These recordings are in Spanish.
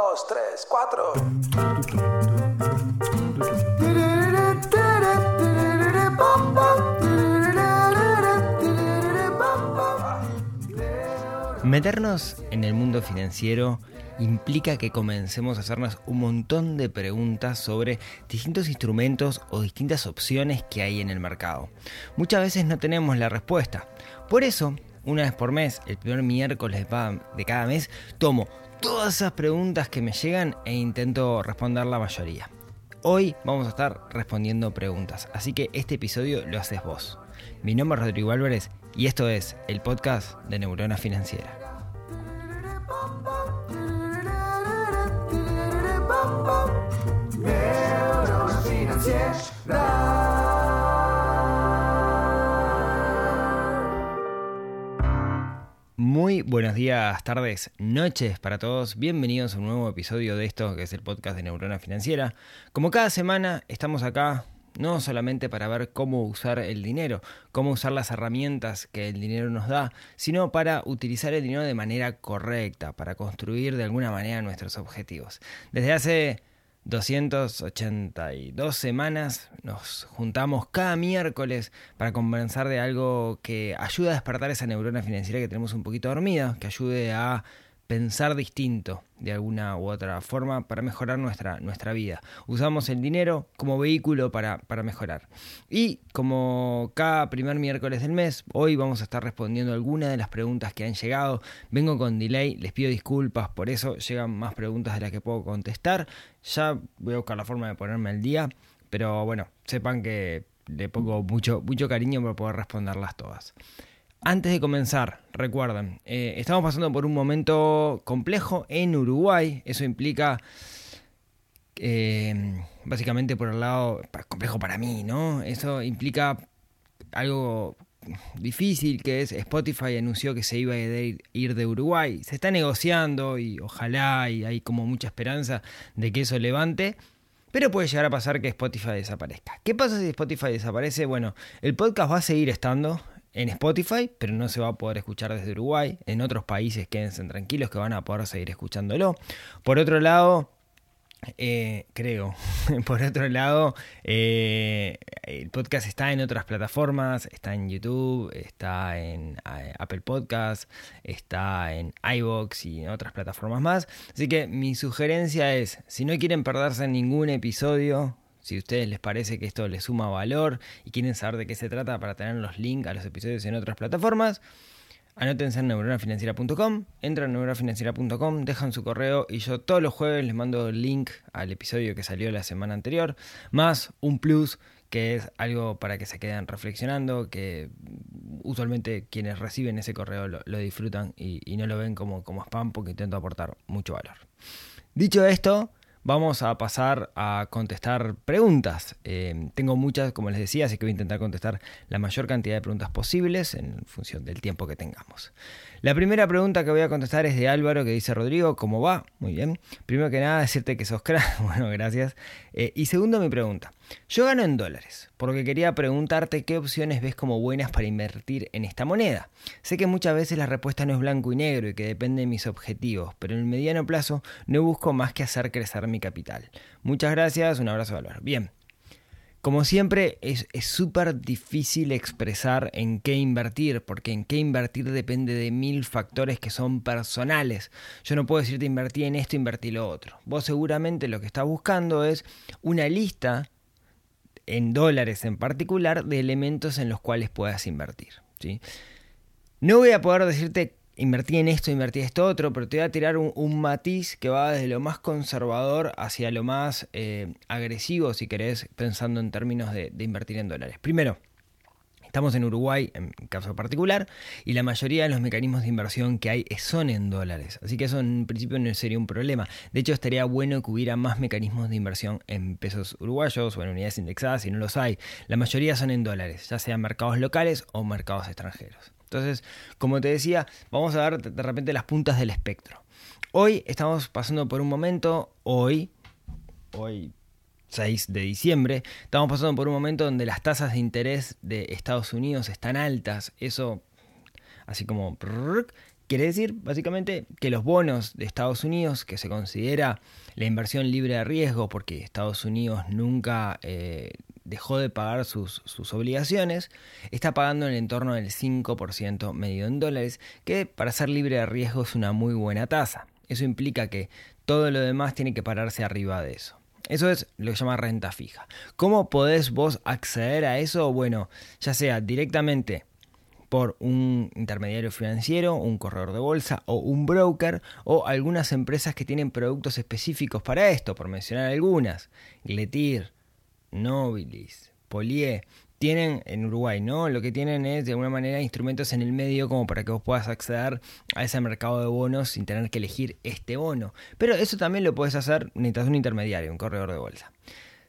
dos, tres, cuatro. Meternos en el mundo financiero implica que comencemos a hacernos un montón de preguntas sobre distintos instrumentos o distintas opciones que hay en el mercado. Muchas veces no tenemos la respuesta. Por eso, una vez por mes, el primer miércoles de cada mes, tomo todas esas preguntas que me llegan e intento responder la mayoría. Hoy vamos a estar respondiendo preguntas, así que este episodio lo haces vos. Mi nombre es Rodrigo Álvarez y esto es el podcast de Neurona Financiera. Muy buenos días, tardes, noches para todos. Bienvenidos a un nuevo episodio de esto que es el podcast de Neurona Financiera. Como cada semana estamos acá no solamente para ver cómo usar el dinero, cómo usar las herramientas que el dinero nos da, sino para utilizar el dinero de manera correcta, para construir de alguna manera nuestros objetivos. Desde hace 282 semanas nos juntamos cada miércoles para conversar de algo que ayude a despertar esa neurona financiera que tenemos un poquito dormida, que ayude a pensar distinto de alguna u otra forma para mejorar nuestra, nuestra vida. Usamos el dinero como vehículo para, para mejorar. Y como cada primer miércoles del mes, hoy vamos a estar respondiendo algunas de las preguntas que han llegado. Vengo con delay, les pido disculpas, por eso llegan más preguntas de las que puedo contestar. Ya voy a buscar la forma de ponerme al día, pero bueno, sepan que le pongo mucho, mucho cariño para poder responderlas todas. Antes de comenzar, recuerden, eh, estamos pasando por un momento complejo en Uruguay. Eso implica, eh, básicamente por el lado, complejo para mí, ¿no? Eso implica algo difícil que es Spotify anunció que se iba a ir de Uruguay. Se está negociando y ojalá y hay como mucha esperanza de que eso levante. Pero puede llegar a pasar que Spotify desaparezca. ¿Qué pasa si Spotify desaparece? Bueno, el podcast va a seguir estando en Spotify, pero no se va a poder escuchar desde Uruguay. En otros países quédense tranquilos que van a poder seguir escuchándolo. Por otro lado, eh, creo. Por otro lado, eh, el podcast está en otras plataformas, está en YouTube, está en eh, Apple Podcast, está en iBox y en otras plataformas más. Así que mi sugerencia es, si no quieren perderse ningún episodio, si a ustedes les parece que esto les suma valor y quieren saber de qué se trata para tener los links a los episodios en otras plataformas, anótense en neuronafinanciera.com, entran en neuronafinanciera.com, dejan su correo y yo todos los jueves les mando el link al episodio que salió la semana anterior, más un plus que es algo para que se queden reflexionando, que usualmente quienes reciben ese correo lo, disfrutan y, y, no lo ven como, como spam porque intento aportar mucho valor. Dicho esto, Vamos a pasar a contestar preguntas. Eh, tengo muchas, como les decía, así que voy a intentar contestar la mayor cantidad de preguntas posibles en función del tiempo que tengamos. La primera pregunta que voy a contestar es de Álvaro que dice Rodrigo, ¿cómo va? Muy bien. Primero que nada, decirte que sos crack. Bueno, gracias. Eh, y segundo, mi pregunta. Yo gano en dólares, porque quería preguntarte qué opciones ves como buenas para invertir en esta moneda. Sé que muchas veces la respuesta no es blanco y negro y que depende de mis objetivos, pero en el mediano plazo no busco más que hacer crecer mi capital. Muchas gracias, un abrazo Álvaro. Bien. Como siempre, es súper difícil expresar en qué invertir, porque en qué invertir depende de mil factores que son personales. Yo no puedo decirte invertí en esto, invertí lo otro. Vos seguramente lo que estás buscando es una lista, en dólares en particular, de elementos en los cuales puedas invertir. ¿sí? No voy a poder decirte invertí en esto, invertí en esto otro, pero te voy a tirar un, matiz que va desde lo más conservador hacia lo más eh, agresivo, si querés, pensando en términos de, invertir en dólares. Primero, Estamos en Uruguay, en caso particular, y la mayoría de los mecanismos de inversión que hay son en dólares. Así que eso en principio no sería un problema. De hecho, estaría bueno que hubiera más mecanismos de inversión en pesos uruguayos o en unidades indexadas, si no los hay. La mayoría son en dólares, ya sean mercados locales o mercados extranjeros. Entonces, como te decía, vamos a ver de repente las puntas del espectro. Hoy estamos pasando por un momento, hoy, hoy 6 de diciembre, estamos pasando por un momento donde las tasas de interés de Estados Unidos están altas. Eso, así como Quiere decir, básicamente, que los bonos de Estados Unidos, que se considera la inversión libre de riesgo, porque Estados Unidos nunca eh, dejó de pagar sus, sus, obligaciones, está pagando en el entorno del 5% medido en dólares, que para ser libre de riesgo es una muy buena tasa. Eso implica que todo lo demás tiene que pararse arriba de eso. Eso es lo que se llama renta fija. ¿Cómo podés vos acceder a eso? Bueno, ya sea directamente por un intermediario financiero, un corredor de bolsa o un broker o algunas empresas que tienen productos específicos para esto, por mencionar algunas. Gletir, Nobilis, Polié, tienen en Uruguay, ¿no? Lo que tienen es de alguna manera instrumentos en el medio como para que vos puedas acceder a ese mercado de bonos sin tener que elegir este bono. Pero eso también lo puedes hacer necesitas un intermediario, un corredor de bolsa.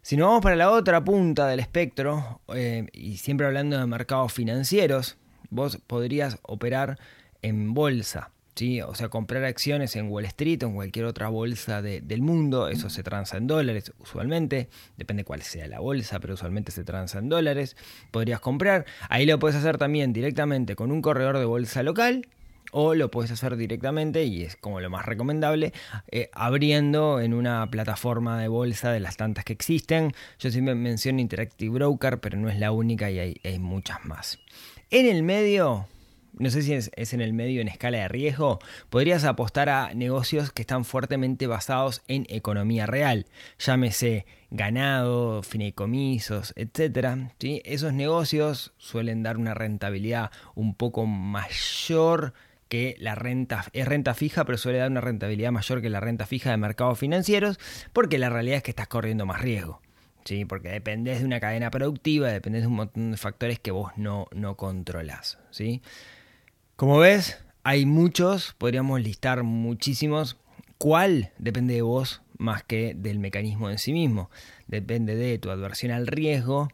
Si nos vamos para la otra punta del espectro, eh, y siempre hablando de mercados financieros, vos podrías operar en bolsa. ¿Sí? O sea, comprar acciones en Wall Street o en cualquier otra bolsa del mundo, eso se transa en dólares usualmente, depende cuál sea la bolsa, pero usualmente se transa en dólares. Podrías comprar, ahí lo puedes hacer también directamente con un corredor de bolsa local o lo puedes hacer directamente, y es como lo más recomendable, eh, abriendo en una plataforma de bolsa de las tantas que existen. Yo siempre menciono Interactive Broker, pero no es la única y hay muchas más. En el medio, no sé si es, en el medio en escala de riesgo, podrías apostar a negocios que están fuertemente basados en economía real, llámese ganado, fideicomisos, etc. ¿sí? Esos negocios suelen dar una rentabilidad un poco mayor que la renta es renta fija, pero suele dar una rentabilidad mayor que la renta fija de mercados financieros, porque la realidad es que estás corriendo más riesgo. ¿Sí? porque dependes de una cadena productiva, dependes de un montón de factores que vos no, no controlás. ¿sí? Como ves, hay muchos, podríamos listar muchísimos. ¿Cuál depende de vos más que del mecanismo en sí mismo? Depende de tu adversión al riesgo,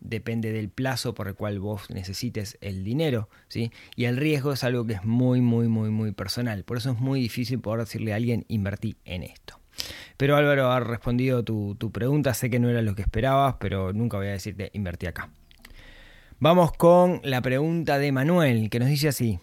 depende del plazo por el cual vos necesites el dinero, ¿sí? Y el riesgo es algo que es muy, muy, muy, muy personal. Por eso es muy difícil poder decirle a alguien invertí en esto. Pero Álvaro ha respondido tu, tu pregunta, sé que no era lo que esperabas, pero nunca voy a decirte invertí acá. Vamos con la pregunta de Manuel, que nos dice así.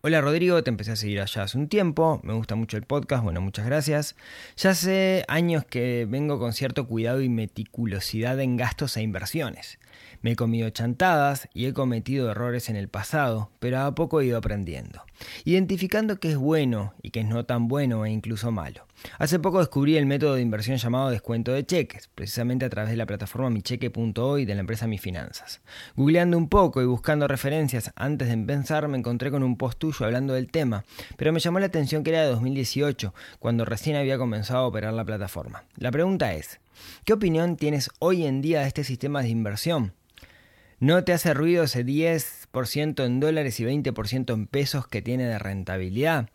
Hola Rodrigo, te empecé a seguir allá hace un tiempo, me gusta mucho el podcast, bueno, muchas gracias. Ya hace años que vengo con cierto cuidado y meticulosidad en gastos e inversiones. Me he comido chantadas y he cometido errores en el pasado, pero a poco he ido aprendiendo, identificando qué es bueno y qué es no tan bueno e incluso malo. Hace poco descubrí el método de inversión llamado descuento de cheques, precisamente a través de la plataforma micheque.hoy de la empresa Mis Finanzas. Googleando un poco y buscando referencias antes de empezar me encontré con un post hablando del tema, pero me llamó la atención que era de 2018, cuando recién había comenzado a operar la plataforma. La pregunta es, ¿qué opinión tienes hoy en día de este sistema de inversión? ¿No te hace ruido ese 10% en dólares y 20% en pesos que tiene de rentabilidad?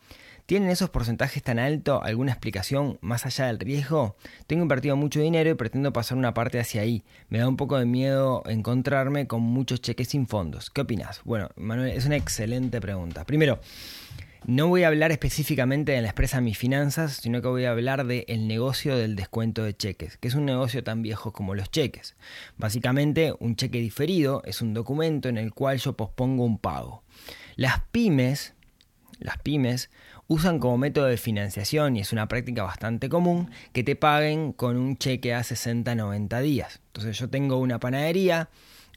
¿Tienen esos porcentajes tan altos alguna explicación más allá del riesgo? Tengo invertido mucho dinero y pretendo pasar una parte hacia ahí. Me da un poco de miedo encontrarme con muchos cheques sin fondos. ¿Qué opinas? Bueno, Manuel, es una excelente pregunta. Primero, no voy a hablar específicamente de la empresa Mis Finanzas, sino que voy a hablar del negocio del descuento de cheques, que es un negocio tan viejo como los cheques. Básicamente, un cheque diferido es un documento en el cual yo pospongo un pago. Las pymes, las pymes usan como método de financiación, y es una práctica bastante común, que te paguen con un cheque a 60-90 días. Entonces yo tengo una panadería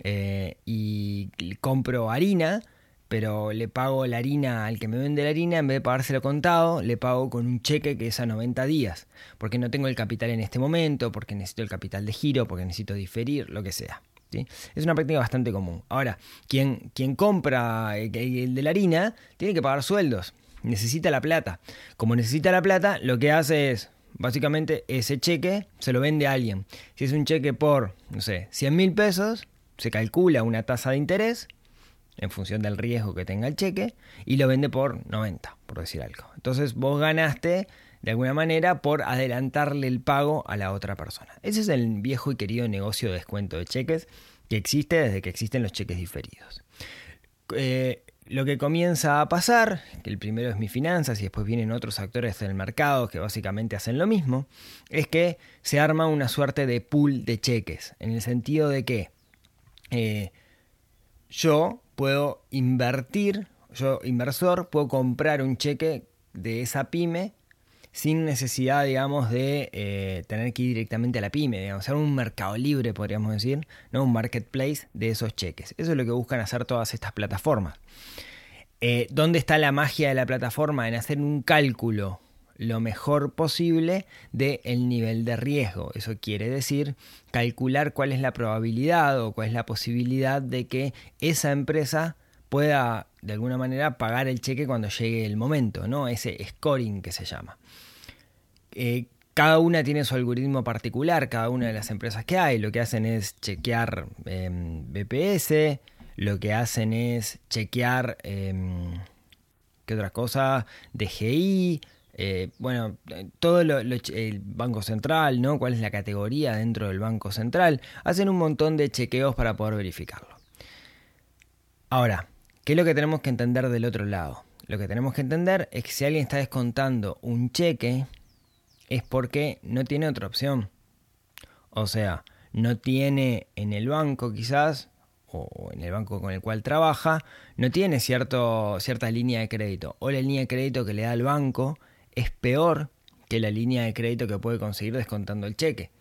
eh, y compro harina, pero le pago la harina al que me vende la harina, en vez de pagárselo contado, le pago con un cheque que es a 90 días, porque no tengo el capital en este momento, porque necesito el capital de giro, porque necesito diferir, lo que sea. Es una práctica bastante común. Ahora, quien, quien compra el de la harina tiene que pagar sueldos, necesita la plata. Como necesita la plata, lo que hace es, básicamente, ese cheque se lo vende a alguien. Si es un cheque por, no sé, 100 mil pesos, se calcula una tasa de interés en función del riesgo que tenga el cheque y lo vende por 90, por decir algo. Entonces vos ganaste de alguna manera por adelantarle el pago a la otra persona. Ese es el viejo y querido negocio de descuento de cheques que existe desde que existen los cheques diferidos. Eh, lo que comienza a pasar, que el primero es mi finanzas y después vienen otros actores del mercado que básicamente hacen lo mismo, es que se arma una suerte de pool de cheques, en el sentido de que eh, yo puedo invertir, yo inversor, puedo comprar un cheque de esa pyme sin necesidad, digamos, de eh, tener que ir directamente a la pyme, digamos, ser un mercado libre, podríamos decir, ¿no? un marketplace de esos cheques. Eso es lo que buscan hacer todas estas plataformas. Eh, ¿Dónde está la magia de la plataforma? En hacer un cálculo lo mejor posible del el nivel de riesgo. Eso quiere decir calcular cuál es la probabilidad o cuál es la posibilidad de que esa empresa pueda de alguna manera pagar el cheque cuando llegue el momento, ¿no? Ese scoring que se llama. Eh, cada una tiene su algoritmo particular, cada una de las empresas que hay. Lo que hacen es chequear em, BPS, lo que hacen es chequear, em, ¿qué otra cosa? DGI, eh, bueno, todo lo, el Banco Central, ¿no? ¿Cuál es la categoría dentro del Banco Central? Hacen un montón de chequeos para poder verificarlo. Ahora, ¿qué es lo que tenemos que entender del otro lado? Lo que tenemos que entender es que si alguien está descontando un cheque, es porque no tiene otra opción. O sea, no tiene en el banco quizás, o en el banco con el cual trabaja, no tiene cierto, cierta línea de crédito. O la línea de crédito que le da el banco es peor que la línea de crédito que puede conseguir descontando el cheque.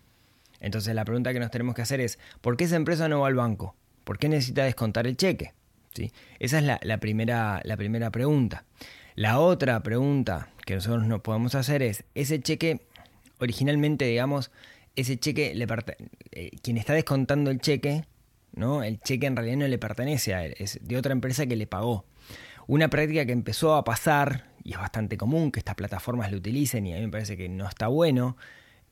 Entonces la pregunta que nos tenemos que hacer es, ¿por qué esa empresa no va al banco? ¿Por qué necesita descontar el cheque? Esa es la, primera, la primera pregunta. La otra pregunta que nosotros nos podemos hacer es, ese cheque, originalmente, digamos, ese cheque, le eh, quien está descontando el cheque, ¿no? El cheque en realidad no le pertenece a él, es de otra empresa que le pagó. Una práctica que empezó a pasar, y es bastante común que estas plataformas lo utilicen, y a mí me parece que no está bueno,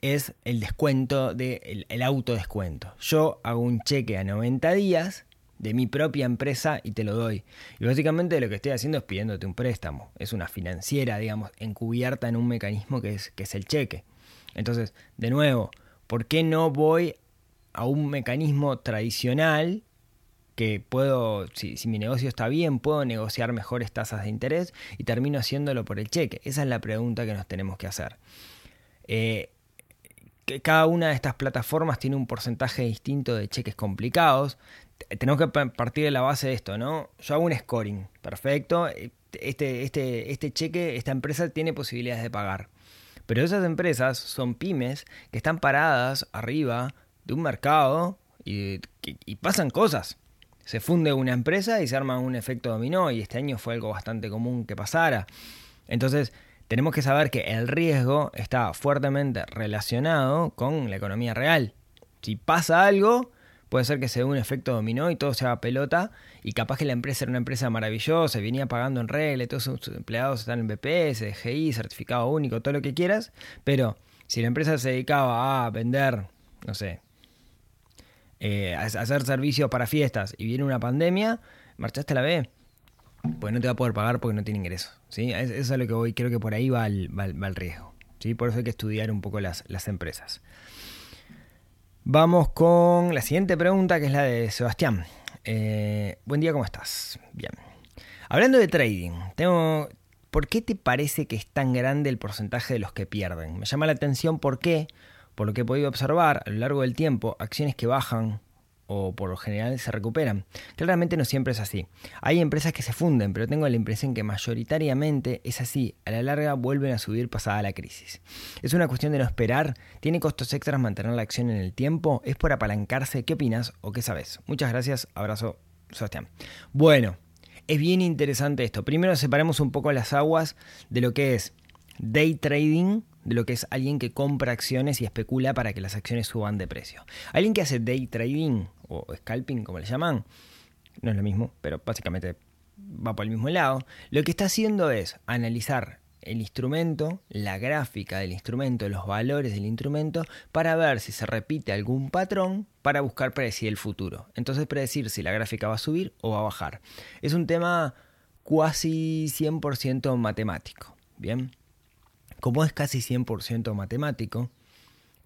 es el descuento, de, el, el autodescuento. Yo hago un cheque a 90 días de mi propia empresa y te lo doy. Y básicamente lo que estoy haciendo es pidiéndote un préstamo. Es una financiera, digamos, encubierta en un mecanismo que es, que es el cheque. Entonces, de nuevo, ¿por qué no voy a un mecanismo tradicional que puedo, si, mi negocio está bien, puedo negociar mejores tasas de interés y termino haciéndolo por el cheque? Esa es la pregunta que nos tenemos que hacer. Eh, que cada una de estas plataformas tiene un porcentaje distinto de cheques complicados tenemos que partir de la base de esto, ¿no? Yo hago un scoring, perfecto. Este, este, este cheque, esta empresa tiene posibilidades de pagar. Pero esas empresas son pymes que están paradas arriba de un mercado y, y pasan cosas. Se funde una empresa y se arma un efecto dominó y este año fue algo bastante común que pasara. Entonces, tenemos que saber que el riesgo está fuertemente relacionado con la economía real. Si pasa algo, puede ser que se dé un efecto dominó y todo se haga pelota y capaz que la empresa era una empresa maravillosa, venía pagando en regla, todos sus empleados están en BPS, GI, certificado único, todo lo que quieras, pero si la empresa se dedicaba a vender, no sé, eh, a hacer servicios para fiestas y viene una pandemia, marchaste la B. Pues no te va a poder pagar porque no tiene ingresos. ¿sí? Eso es a lo que voy, creo que por ahí va el, riesgo. ¿sí? Por eso hay que estudiar un poco las, las empresas. Vamos con la siguiente pregunta, que es la de Sebastián. Eh, buen día, ¿cómo estás? Bien. Hablando de trading, tengo, ¿por qué te parece que es tan grande el porcentaje de los que pierden? Me llama la atención por qué, por lo que he podido observar a lo largo del tiempo, acciones que bajan o por lo general se recuperan. Claramente no siempre es así. Hay empresas que se funden, pero tengo la impresión que mayoritariamente es así. A la larga vuelven a subir pasada la crisis. ¿Es una cuestión de no esperar? ¿Tiene costos extras mantener la acción en el tiempo? ¿Es por apalancarse? ¿Qué opinas o qué sabes? Muchas gracias. Abrazo, Sebastián. Bueno, es bien interesante esto. Primero separemos un poco las aguas de lo que es day trading de lo que es alguien que compra acciones y especula para que las acciones suban de precio. Alguien que hace day trading o scalping, como le llaman, no es lo mismo, pero básicamente va por el mismo lado. Lo que está haciendo es analizar el instrumento, la gráfica del instrumento, los valores del instrumento, para ver si se repite algún patrón para buscar predecir el futuro. Entonces predecir si la gráfica va a subir o va a bajar. Es un tema casi 100% matemático. Bien. Como es casi 100% matemático,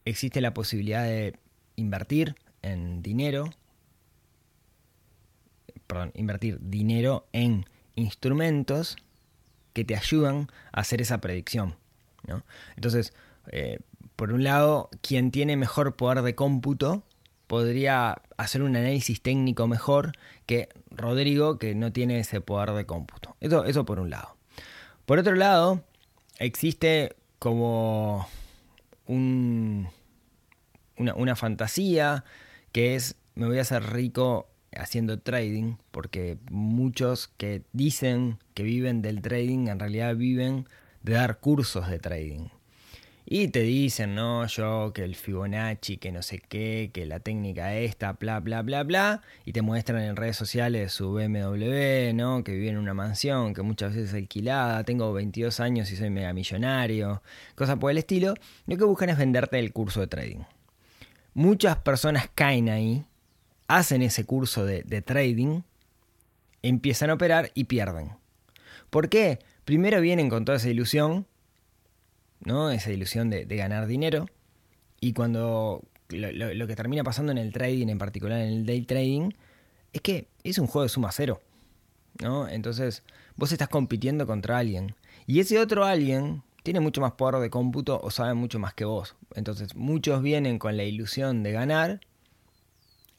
existe la posibilidad de invertir en dinero, perdón, invertir dinero en instrumentos que te ayudan a hacer esa predicción. Entonces, eh, por un lado, quien tiene mejor poder de cómputo podría hacer un análisis técnico mejor que Rodrigo, que no tiene ese poder de cómputo. Eso, eso por un lado. Por otro lado, existe como un, una, una fantasía que es me voy a hacer rico haciendo trading, porque muchos que dicen que viven del trading en realidad viven de dar cursos de trading. Y te dicen, no, yo, que el Fibonacci, que no sé qué, que la técnica esta, bla, bla, bla, bla. Y te muestran en redes sociales su BMW, ¿no? Que vive en una mansión, que muchas veces es alquilada, tengo 22 años y soy mega millonario, cosas por el estilo. Lo que buscan es venderte el curso de trading. Muchas personas caen ahí, hacen ese curso de, de trading, empiezan a operar y pierden. ¿Por qué? Primero vienen con toda esa ilusión, ¿no? Esa ilusión de, ganar dinero. Y cuando lo, que termina pasando en el trading, en particular en el day trading, es que es un juego de suma cero. ¿no? Entonces, vos estás compitiendo contra alguien. Y ese otro alguien tiene mucho más poder de cómputo o sabe mucho más que vos. Entonces, muchos vienen con la ilusión de ganar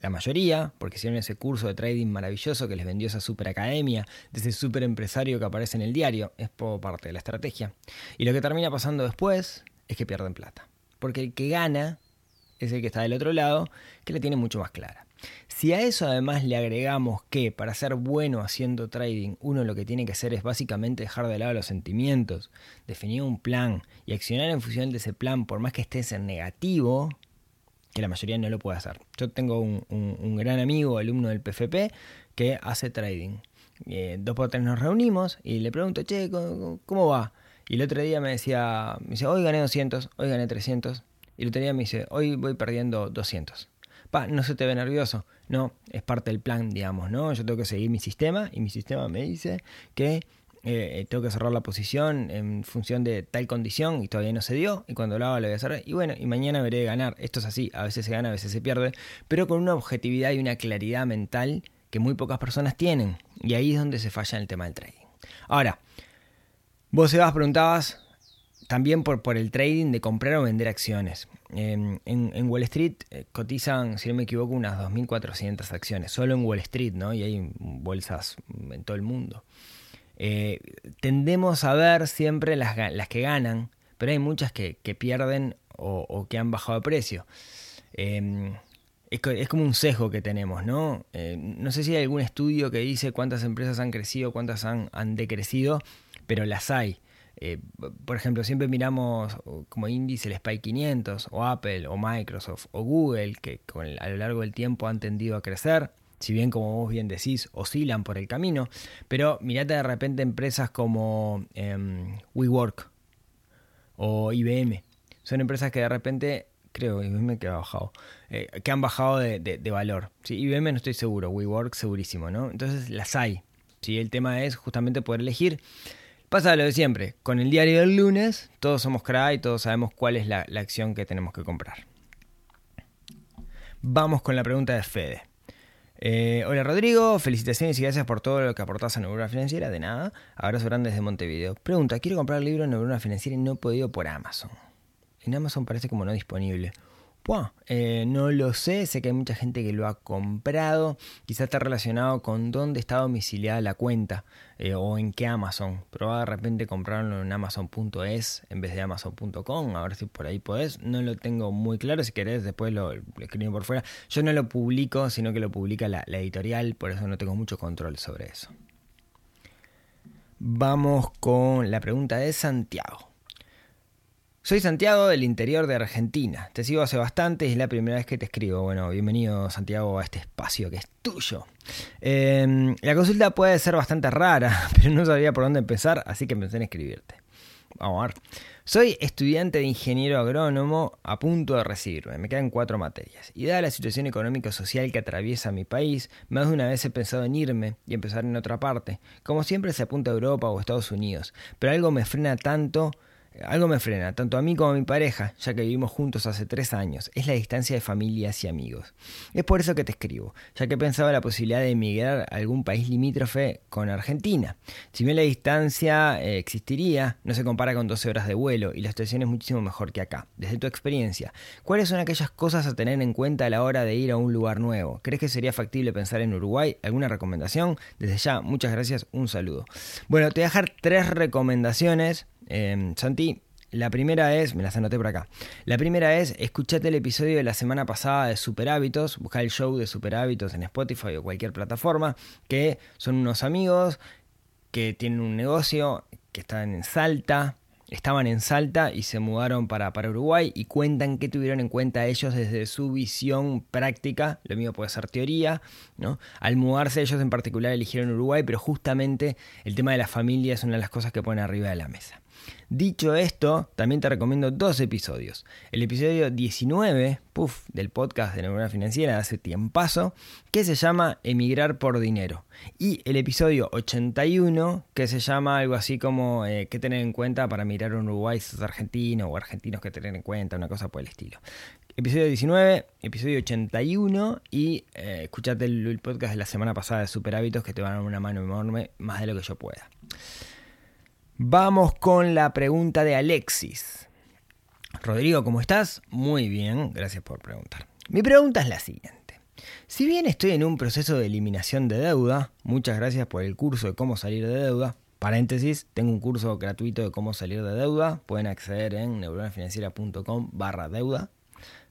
la mayoría, porque hicieron ese curso de trading maravilloso que les vendió esa super academia, de ese super empresario que aparece en el diario, es por parte de la estrategia. Y lo que termina pasando después es que pierden plata. Porque el que gana es el que está del otro lado, que la tiene mucho más clara. Si a eso además le agregamos que para ser bueno haciendo trading, uno lo que tiene que hacer es básicamente dejar de lado los sentimientos, definir un plan y accionar en función de ese plan, por más que estés en negativo, la mayoría no lo puede hacer. Yo tengo un, gran amigo, alumno del PFP, que hace trading. Eh, dos por tres nos reunimos y le pregunto, che, ¿cómo, va? Y el otro día me decía, me dice, hoy gané 200, hoy gané 300. Y el otro día me dice, hoy voy perdiendo 200. Pa, no se te ve nervioso. No, es parte del plan, digamos, ¿no? Yo tengo que seguir mi sistema y mi sistema me dice que eh, tengo que cerrar la posición en función de tal condición y todavía no se dio y cuando lo haga lo voy a cerrar y bueno y mañana veré ganar esto es así a veces se gana a veces se pierde pero con una objetividad y una claridad mental que muy pocas personas tienen y ahí es donde se falla en el tema del trading ahora vos Sebas preguntabas también por, por el trading de comprar o vender acciones en, en, Wall Street eh, cotizan, si no me equivoco, unas 2.400 acciones, solo en Wall Street, ¿no? Y hay bolsas en todo el mundo. Eh, tendemos a ver siempre las, que ganan, pero hay muchas que, pierden o, que han bajado de precio. Em, es, como un sesgo que tenemos, ¿no? Eh, no sé si hay algún estudio que dice cuántas empresas han crecido, cuántas han, decrecido, pero las hay. Eh, por ejemplo, siempre miramos como índice el SPY 500 o Apple o Microsoft o Google, que a lo largo del tiempo han tendido a crecer si bien como vos bien decís, oscilan por el camino, pero mirate de repente empresas como em, WeWork o IBM. Son empresas que de repente, creo, IBM que ha bajado, eh, que han bajado de, valor. IBM no estoy seguro, WeWork segurísimo, ¿no? Entonces las hay. ¿sí? El tema es justamente poder elegir. Pasa lo de siempre, con el diario del lunes todos somos cra y todos sabemos cuál es la acción que tenemos que comprar. Vamos con la pregunta de Fede. Eh, hola Rodrigo, felicitaciones y gracias por todo lo que aportás a Neurona Financiera. De nada, abrazo grande desde Montevideo. Pregunta, quiero comprar el libro Neurona Financiera y no he podido por Amazon. En Amazon parece como no disponible. Eh, no lo sé, sé que hay mucha gente que lo ha comprado, quizás está relacionado con dónde está domiciliada la cuenta eh, o en qué Amazon. Probá de repente comprarlo en amazon.es en vez de amazon.com, a ver si por ahí podés. No lo tengo muy claro, si querés después lo, escribo por fuera. Yo no lo publico, sino que lo publica la editorial, por eso no tengo mucho control sobre eso. Vamos con la pregunta de Santiago. Soy Santiago del interior de Argentina. Te sigo hace bastante y es la primera vez que te escribo. Bueno, bienvenido Santiago a este espacio que es tuyo. Em, la consulta puede ser bastante rara, pero no sabía por dónde empezar, así que pensé en escribirte. Vamos a ver. Soy estudiante de ingeniero agrónomo a punto de recibirme. Me quedan cuatro materias. Y dada la situación económico-social que atraviesa mi país, más de una vez he pensado en irme y empezar en otra parte. Como siempre se apunta a Europa o Estados Unidos. Pero algo me frena tanto algo me frena, tanto a mí como a mi pareja, ya que vivimos juntos hace tres años. Es la distancia de familias y amigos. Es por eso que te escribo, ya que he pensado la posibilidad de emigrar a algún país limítrofe con Argentina. Si bien la distancia eh, existiría, no se compara con 12 horas de vuelo y la situación es muchísimo mejor que acá. Desde tu experiencia, ¿cuáles son aquellas cosas a tener en cuenta a la hora de ir a un lugar nuevo? ¿Crees que sería factible pensar en Uruguay? ¿Alguna recomendación? Desde ya, muchas gracias, un saludo. Bueno, te voy a dejar tres recomendaciones Em, Santi, la primera es, me las anoté por acá. La primera es, escuchate el episodio de la semana pasada de Super Hábitos, busca el show de Super Hábitos en Spotify o cualquier plataforma, que son unos amigos que tienen un negocio, que están en Salta, estaban en Salta y se mudaron para, para Uruguay y cuentan qué tuvieron en cuenta ellos desde su visión práctica, lo mío puede ser teoría, ¿no? Al mudarse ellos en particular eligieron Uruguay, pero justamente el tema de la familia es una de las cosas que ponen arriba de la mesa. Dicho esto, también te recomiendo dos episodios. El episodio 19, puff, del podcast de Neurona Financiera de hace tiempazo, que se llama Emigrar por Dinero. Y el episodio 81, que se llama algo así como eh, qué tener en cuenta para mirar a Uruguay si sos argentino o argentinos que tener en cuenta, una cosa por el estilo. Episodio 19, episodio 81 y eh, escuchate el, el, podcast de la semana pasada de Super Hábitos que te van a dar una mano enorme, más de lo que yo pueda. Vamos con la pregunta de Alexis. Rodrigo, ¿cómo estás? Muy bien, gracias por preguntar. Mi pregunta es la siguiente. Si bien estoy en un proceso de eliminación de deuda, muchas gracias por el curso de cómo salir de deuda. Paréntesis, tengo un curso gratuito de cómo salir de deuda. Pueden acceder en neuronafinanciera.com barra deuda,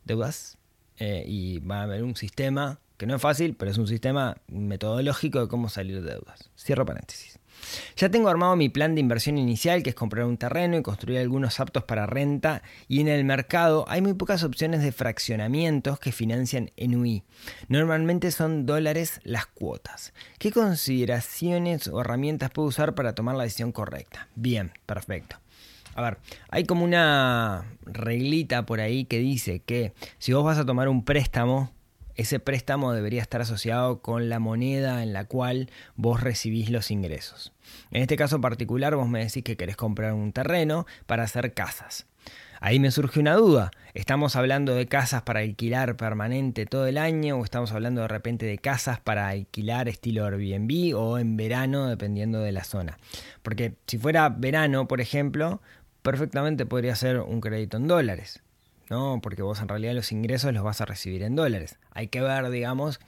deudas, eh, y van a ver un sistema, que no es fácil, pero es un sistema metodológico de cómo salir de deudas. Cierro paréntesis. Ya tengo armado mi plan de inversión inicial, que es comprar un terreno y construir algunos aptos para renta, y en el mercado hay muy pocas opciones de fraccionamientos que financian en UI. Normalmente son dólares las cuotas. ¿Qué consideraciones o herramientas puedo usar para tomar la decisión correcta? Bien, perfecto. A ver, hay como una reglita por ahí que dice que si vos vas a tomar un préstamo, ese préstamo debería estar asociado con la moneda en la cual vos recibís los ingresos. En este caso particular vos me decís que querés comprar un terreno para hacer casas. Ahí me surge una duda. ¿Estamos hablando de casas para alquilar permanente todo el año o estamos hablando de repente de casas para alquilar estilo Airbnb o en verano dependiendo de la zona? Porque si fuera verano, por ejemplo, perfectamente podría ser un crédito en dólares. ¿No? Porque vos en realidad los ingresos los vas a recibir en dólares. Hay que ver, digamos,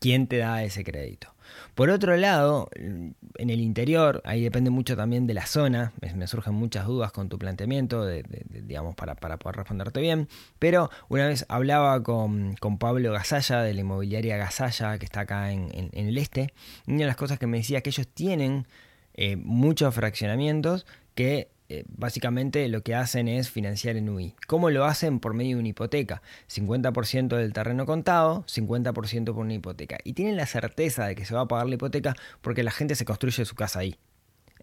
quién te da ese crédito. Por otro lado, en el interior, ahí depende mucho también de la zona, me, surgen muchas dudas con tu planteamiento, digamos, para, poder responderte bien, pero una vez hablaba con, Pablo Gasalla de la inmobiliaria Gasalla, que está acá en, el este, y una de las cosas que me decía que ellos tienen eh, muchos fraccionamientos que eh, básicamente lo que hacen es financiar en UI. ¿Cómo lo hacen? Por medio de una hipoteca. 50% del terreno contado, 50% por una hipoteca. Y tienen la certeza de que se va a pagar la hipoteca porque la gente se construye su casa ahí.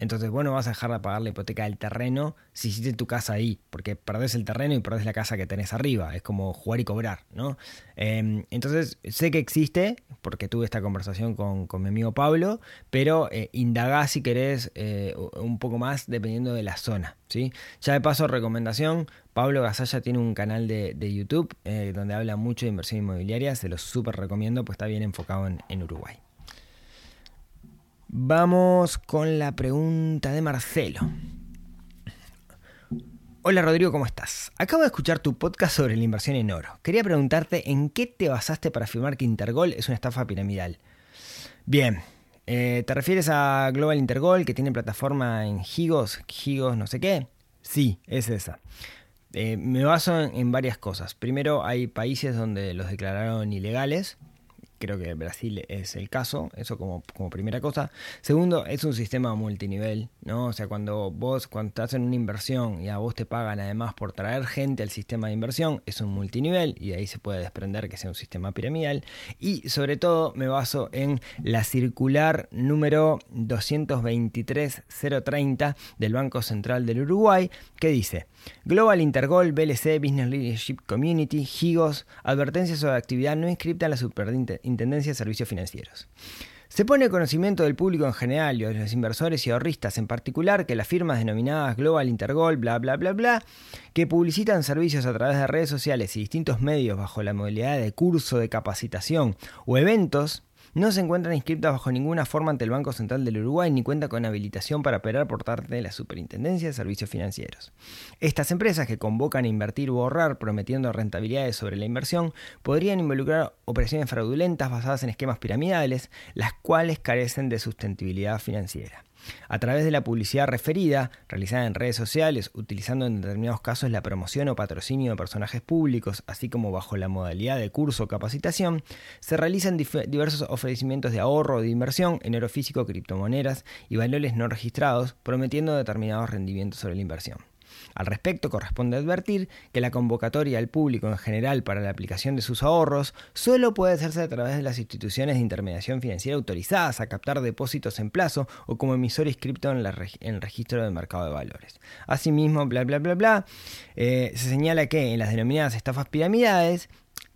Entonces vos no vas a dejar de pagar la hipoteca del terreno si hiciste tu casa ahí, porque perdés el terreno y perdés la casa que tenés arriba. Es como jugar y cobrar, ¿no? Em, entonces sé que existe, porque tuve esta conversación con, mi amigo Pablo, pero eh, indagá si querés eh, un poco más dependiendo de la zona, ¿sí? Ya de paso, recomendación, Pablo Gasalla tiene un canal de, YouTube eh, donde habla mucho de inversión inmobiliaria, se lo súper recomiendo, pues está bien enfocado en Uruguay. Vamos con la pregunta de Marcelo. Hola Rodrigo, ¿cómo estás? Acabo de escuchar tu podcast sobre la inversión en oro. Quería preguntarte en qué te basaste para afirmar que Intergol es una estafa piramidal. Bien, eh, ¿te refieres a Global Intergol que tiene plataforma en Gigos, Gigos no sé qué? Sí, es esa. Eh, me baso en varias cosas. Primero, hay países donde los declararon ilegales, creo que Brasil es el caso, eso como, como, primera cosa. Segundo, es un sistema multinivel, ¿no? O sea, cuando vos, cuando estás en una inversión y a vos te pagan además por traer gente al sistema de inversión, es un multinivel y de ahí se puede desprender que sea un sistema piramidal. Y sobre todo me baso en la circular número 223030 del Banco Central del Uruguay, que dice, Global Intergol, BLC, Business Leadership Community, GIGOS, advertencias sobre actividad no inscripta en la superintendencia de servicios financieros. Se pone conocimiento del público en general y de los inversores y ahorristas en particular que las firmas denominadas Global Intergol, bla bla bla bla, que publicitan servicios a través de redes sociales y distintos medios bajo la modalidad de curso de capacitación o eventos, no se encuentran inscritas bajo ninguna forma ante el Banco Central del Uruguay ni cuenta con habilitación para operar por parte de la Superintendencia de Servicios Financieros. Estas empresas que convocan a invertir o ahorrar prometiendo rentabilidades sobre la inversión podrían involucrar operaciones fraudulentas basadas en esquemas piramidales, las cuales carecen de sustentabilidad financiera. A través de la publicidad referida, realizada en redes sociales, utilizando en determinados casos la promoción o patrocinio de personajes públicos, así como bajo la modalidad de curso o capacitación, se realizan diversos ofrecimientos de ahorro o de inversión en oro físico, criptomonedas y valores no registrados, prometiendo determinados rendimientos sobre la inversión. Al respecto, corresponde advertir que la convocatoria al público en general para la aplicación de sus ahorros solo puede hacerse a través de las instituciones de intermediación financiera autorizadas a captar depósitos en plazo o como emisor inscripto en, el registro del mercado de valores. Asimismo, bla bla bla bla, eh, se señala que en las denominadas estafas piramidales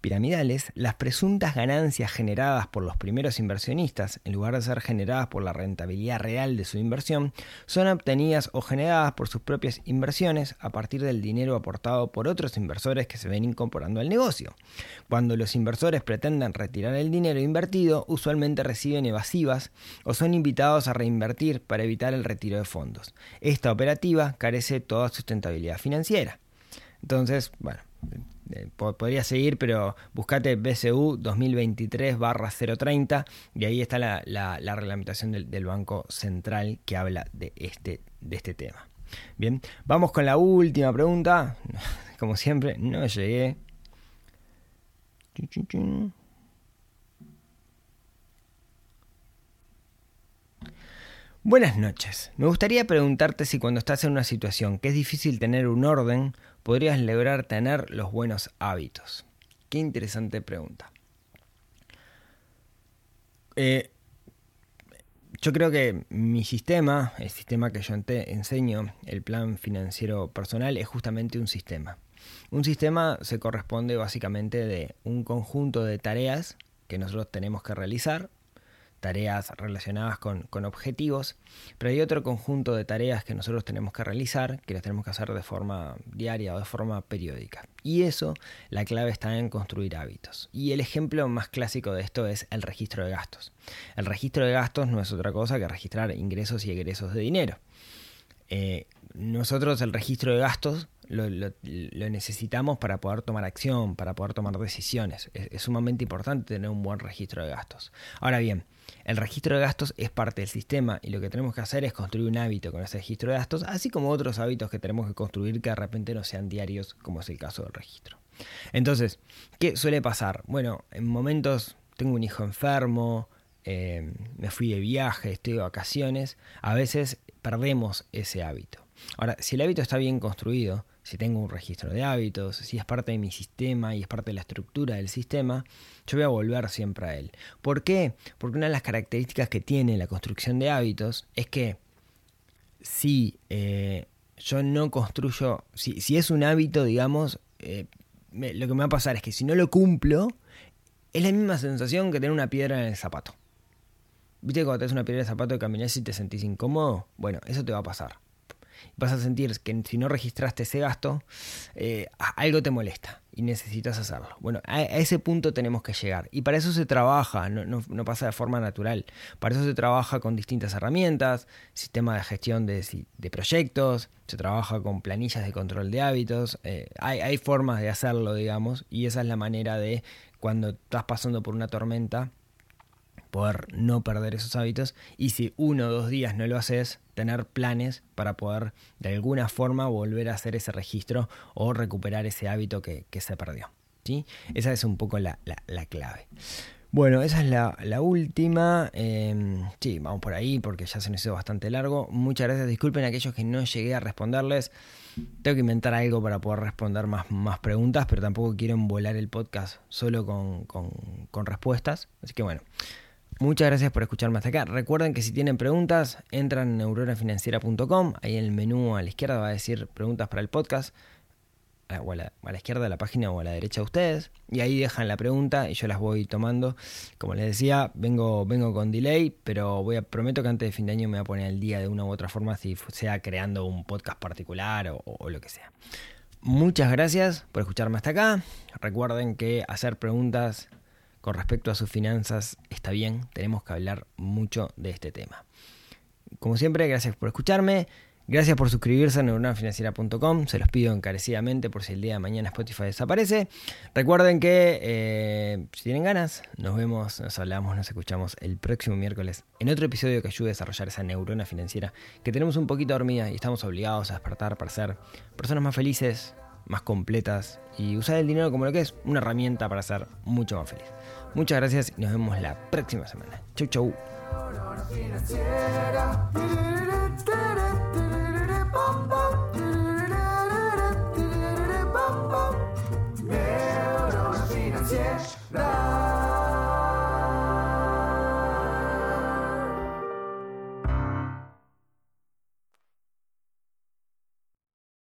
piramidales, las presuntas ganancias generadas por los primeros inversionistas, en lugar de ser generadas por la rentabilidad real de su inversión, son obtenidas o generadas por sus propias inversiones a partir del dinero aportado por otros inversores que se ven incorporando al negocio. Cuando los inversores pretenden retirar el dinero invertido, usualmente reciben evasivas o son invitados a reinvertir para evitar el retiro de fondos. Esta operativa carece de toda sustentabilidad financiera. Entonces, bueno, podría seguir, pero buscate BCU 2023-030 y ahí está la, reglamentación del, Banco Central que habla de este, de este tema. Bien, vamos con la última pregunta. Como siempre, no llegué. Buenas noches. Me gustaría preguntarte si cuando estás en una situación que es difícil tener un orden, podrías lograr tener los buenos hábitos. Qué interesante pregunta. Eh, yo creo que mi sistema, el sistema que yo te enseño, el plan financiero personal, es justamente un sistema. Un sistema se corresponde básicamente de un conjunto de tareas que nosotros tenemos que realizar tareas relacionadas con, objetivos, pero hay otro conjunto de tareas que nosotros tenemos que realizar, que las tenemos que hacer de forma diaria o de forma periódica. Y eso, la clave está en construir hábitos. Y el ejemplo más clásico de esto es el registro de gastos. El registro de gastos no es otra cosa que registrar ingresos y egresos de dinero. Eh, nosotros el registro de gastos lo, necesitamos para poder tomar acción, para poder tomar decisiones. es, sumamente importante tener un buen registro de gastos. Ahora bien, el registro de gastos es parte del sistema y lo que tenemos que hacer es construir un hábito con ese registro de gastos, así como otros hábitos que tenemos que construir que de repente no sean diarios, como es el caso del registro. Entonces, ¿qué suele pasar? Bueno, en momentos tengo un hijo enfermo, eh, me fui de viaje, estoy de vacaciones, a veces perdemos ese hábito. Ahora, si el hábito está bien construido, si tengo un registro de hábitos, si es parte de mi sistema y es parte de la estructura del sistema, yo voy a volver siempre a él. ¿Por qué? Porque una de las características que tiene la construcción de hábitos es que si eh, yo no construyo, si, si, es un hábito, digamos, eh, lo que me va a pasar es que si no lo cumplo, es la misma sensación que tener una piedra en el zapato. ¿Viste cuando tenés una piedra en el zapato y caminas y te sentís incómodo? Bueno, eso te va a pasar vas a sentir que si no registraste ese gasto, eh, algo te molesta y necesitas hacerlo. Bueno, a, ese punto tenemos que llegar. Y para eso se trabaja, no, pasa de forma natural. Para eso se trabaja con distintas herramientas, sistema de gestión de, proyectos, se trabaja con planillas de control de hábitos. Eh, hay, hay formas de hacerlo, digamos, y esa es la manera de cuando estás pasando por una tormenta, poder no perder esos hábitos y si uno o dos días no lo haces, tener planes para poder de alguna forma volver a hacer ese registro o recuperar ese hábito que, se perdió. ¿sí? Esa es un poco la, clave. Bueno, esa es la, última. Em, sí, vamos por ahí porque ya se nos hizo bastante largo. Muchas gracias. Disculpen a aquellos que no llegué a responderles. Tengo que inventar algo para poder responder más, más preguntas, pero tampoco quiero volar el podcast solo con, con respuestas. Así que bueno, Muchas gracias por escucharme hasta acá. Recuerden que si tienen preguntas, entran en neuronafinanciera.com. Ahí en el menú a la izquierda va a decir preguntas para el podcast. o a, la, izquierda de la página o a la derecha de ustedes. Y ahí dejan la pregunta y yo las voy tomando. Como les decía, vengo, vengo con delay, pero prometo que antes de fin de año me voy a poner el día de una u otra forma, si sea creando un podcast particular o lo que sea. Muchas gracias por escucharme hasta acá. Recuerden que hacer preguntas con respecto a sus finanzas está bien, tenemos que hablar mucho de este tema. Como siempre, gracias por escucharme. Gracias por suscribirse a neuronafinanciera.com. Se los pido encarecidamente por si el día de mañana Spotify desaparece. Recuerden que eh, si tienen ganas, nos vemos, nos hablamos, nos escuchamos el próximo miércoles en otro episodio que ayude a desarrollar esa neurona financiera que tenemos un poquito dormida y estamos obligados a despertar para ser personas más felices, más completas y usar el dinero como lo que es, una herramienta para ser mucho más feliz. Muchas gracias y nos vemos la próxima semana. Chau, chau.